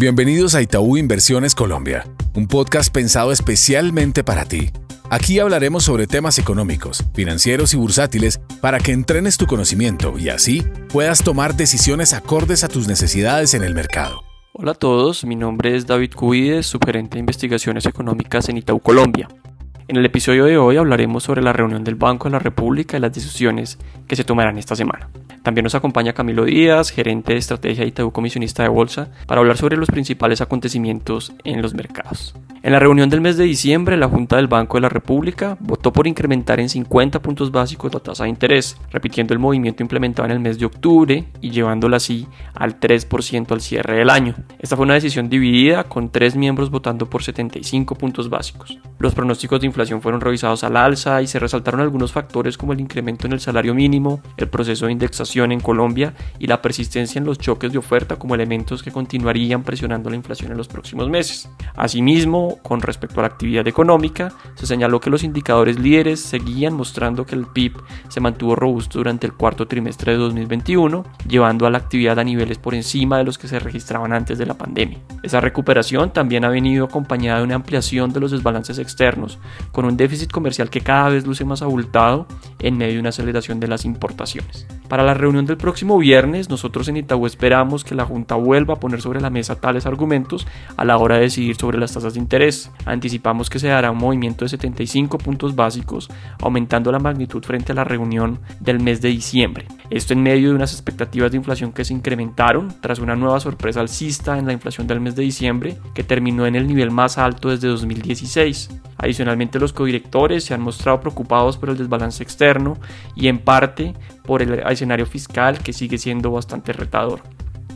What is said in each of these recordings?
Bienvenidos a Itaú Inversiones Colombia, un podcast pensado especialmente para ti. Aquí hablaremos sobre temas económicos, financieros y bursátiles para que entrenes tu conocimiento y así puedas tomar decisiones acordes a tus necesidades en el mercado. Hola a todos, mi nombre es David Cubides, subgerente de investigaciones económicas en Itaú Colombia. En el episodio de hoy hablaremos sobre la reunión del Banco de la República y las decisiones que se tomarán esta semana. También nos acompaña Camilo Díaz, gerente de estrategia y Itaú comisionista de bolsa, para hablar sobre los principales acontecimientos en los mercados. En la reunión del mes de diciembre, la Junta del Banco de la República votó por incrementar en 50 puntos básicos la tasa de interés, repitiendo el movimiento implementado en el mes de octubre y llevándola así al 3% al cierre del año. Esta fue una decisión dividida, con tres miembros votando por 75 puntos básicos. Los pronósticos de inflación fueron revisados al alza y se resaltaron algunos factores como el incremento en el salario mínimo, el proceso de indexación en Colombia y la persistencia en los choques de oferta como elementos que continuarían presionando la inflación en los próximos meses. Asimismo, con respecto a la actividad económica, se señaló que los indicadores líderes seguían mostrando que el PIB se mantuvo robusto durante el cuarto trimestre de 2021, llevando a la actividad a niveles por encima de los que se registraban antes de la pandemia. Esa recuperación también ha venido acompañada de una ampliación de los desbalances externos, con un déficit comercial que cada vez luce más abultado en medio de una aceleración de las importaciones. Para la reunión del próximo viernes, nosotros en Itaú esperamos que la Junta vuelva a poner sobre la mesa tales argumentos a la hora de decidir sobre las tasas de interés. Anticipamos que se dará un movimiento de 75 puntos básicos, aumentando la magnitud frente a la reunión del mes de diciembre. Esto en medio de unas expectativas de inflación que se incrementaron tras una nueva sorpresa alcista en la inflación del mes de diciembre, que terminó en el nivel más alto desde 2016. Adicionalmente, los codirectores se han mostrado preocupados por el desbalance externo y en parte por el escenario fiscal que sigue siendo bastante retador.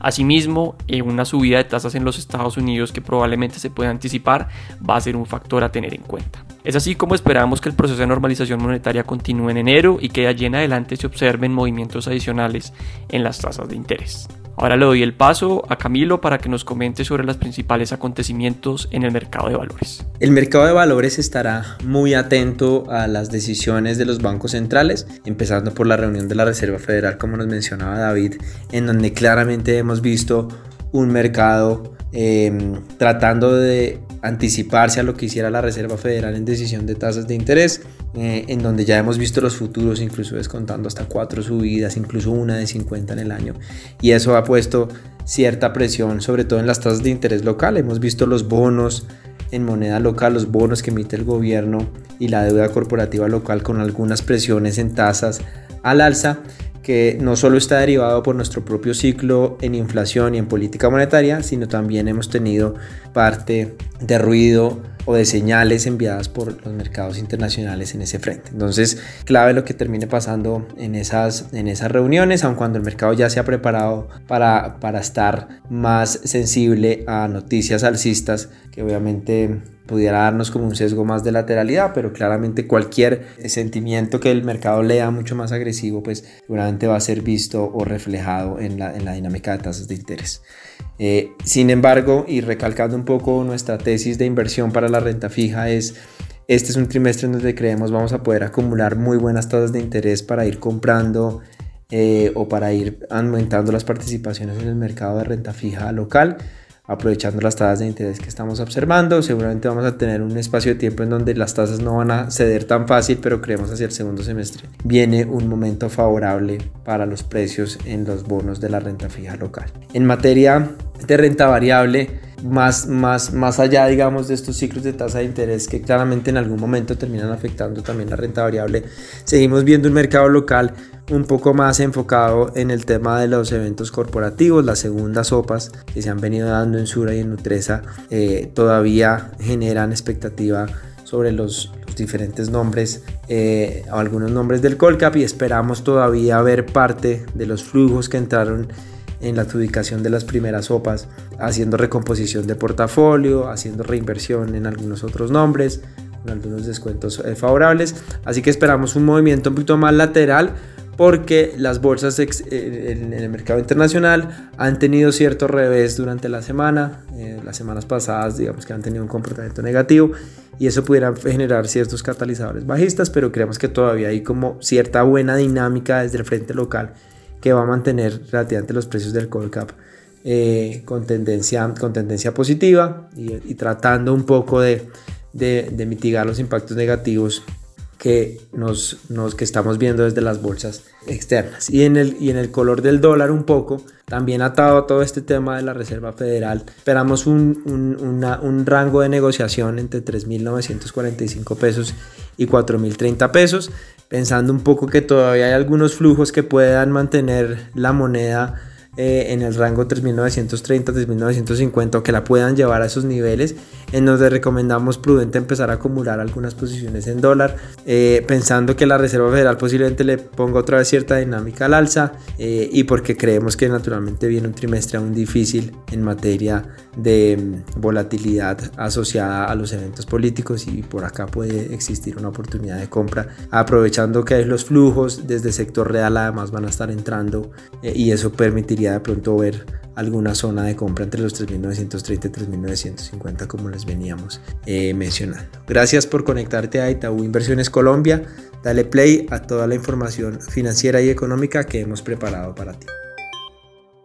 Asimismo, una subida de tasas en los Estados Unidos que probablemente se pueda anticipar va a ser un factor a tener en cuenta. Es así como esperamos que el proceso de normalización monetaria continúe en enero y que de allí en adelante se observen movimientos adicionales en las tasas de interés. Ahora le doy el paso a Camilo para que nos comente sobre los principales acontecimientos en el mercado de valores. El mercado de valores estará muy atento a las decisiones de los bancos centrales, empezando por la reunión de la Reserva Federal, como nos mencionaba David, en donde claramente hemos visto un mercado em, tratando de anticiparse a lo que hiciera la Reserva Federal en decisión de tasas de interés, eh, en donde ya hemos visto los futuros incluso descontando hasta cuatro subidas, incluso una de 50 en el año. Y eso ha puesto cierta presión, sobre todo en las tasas de interés local. Hemos visto los bonos en moneda local, los bonos que emite el gobierno y la deuda corporativa local con algunas presiones en tasas al alza que no solo está derivado por nuestro propio ciclo en inflación y en política monetaria, sino también hemos tenido parte de ruido o de señales enviadas por los mercados internacionales en ese frente. Entonces, clave lo que termine pasando en esas, en esas reuniones, aun cuando el mercado ya se ha preparado para, para estar más sensible a noticias alcistas que obviamente pudiera darnos como un sesgo más de lateralidad, pero claramente cualquier sentimiento que el mercado lea mucho más agresivo, pues seguramente va a ser visto o reflejado en la, en la dinámica de tasas de interés. Eh, sin embargo, y recalcando un poco nuestra tesis de inversión para la renta fija, es este es un trimestre en donde creemos vamos a poder acumular muy buenas tasas de interés para ir comprando eh, o para ir aumentando las participaciones en el mercado de renta fija local aprovechando las tasas de interés que estamos observando. Seguramente vamos a tener un espacio de tiempo en donde las tasas no van a ceder tan fácil, pero creemos hacia el segundo semestre viene un momento favorable para los precios en los bonos de la renta fija local. En materia de renta variable, más, más, más allá, digamos, de estos ciclos de tasa de interés que claramente en algún momento terminan afectando también la renta variable, seguimos viendo un mercado local un poco más enfocado en el tema de los eventos corporativos, las segundas sopas que se han venido dando en Sura y en Nutresa eh, todavía generan expectativa sobre los, diferentes nombres eh, o algunos nombres del Colcap y esperamos todavía ver parte de los flujos que entraron en la adjudicación de las primeras sopas, haciendo recomposición de portafolio, haciendo reinversión en algunos otros nombres, con algunos descuentos eh, favorables. Así que esperamos un movimiento un poquito más lateral porque las bolsas eh, en el mercado internacional han tenido cierto revés durante la semana, eh, las semanas pasadas digamos que han tenido un comportamiento negativo y eso pudiera generar ciertos catalizadores bajistas, pero creemos que todavía hay como cierta buena dinámica desde el frente local que va a mantener relativamente los precios del Colcap eh, con, tendencia, con tendencia positiva y, tratando un poco de, de, mitigar los impactos negativos que, nos, nos, que estamos viendo desde las bolsas externas. Y en, el, y en el color del dólar un poco, también atado a todo este tema de la Reserva Federal, esperamos un, un, un rango de negociación entre 3.945 pesos y 4.030 pesos, pensando un poco que todavía hay algunos flujos que puedan mantener la moneda eh, en el rango 3930, 3950 o que la puedan llevar a esos niveles, en donde recomendamos prudente empezar a acumular algunas posiciones en dólar, eh, pensando que la Reserva Federal posiblemente le ponga otra vez cierta dinámica al alza eh, y porque creemos que naturalmente viene un trimestre aún difícil en materia de mm, volatilidad asociada a los eventos políticos y por acá puede existir una oportunidad de compra aprovechando que los flujos desde el sector real además van a estar entrando y eso permitiría de pronto ver alguna zona de compra entre los 3.930 y 3.950 como les veníamos eh, mencionando. Gracias por conectarte a Itaú Inversiones Colombia. Dale play a toda la información financiera y económica que hemos preparado para ti.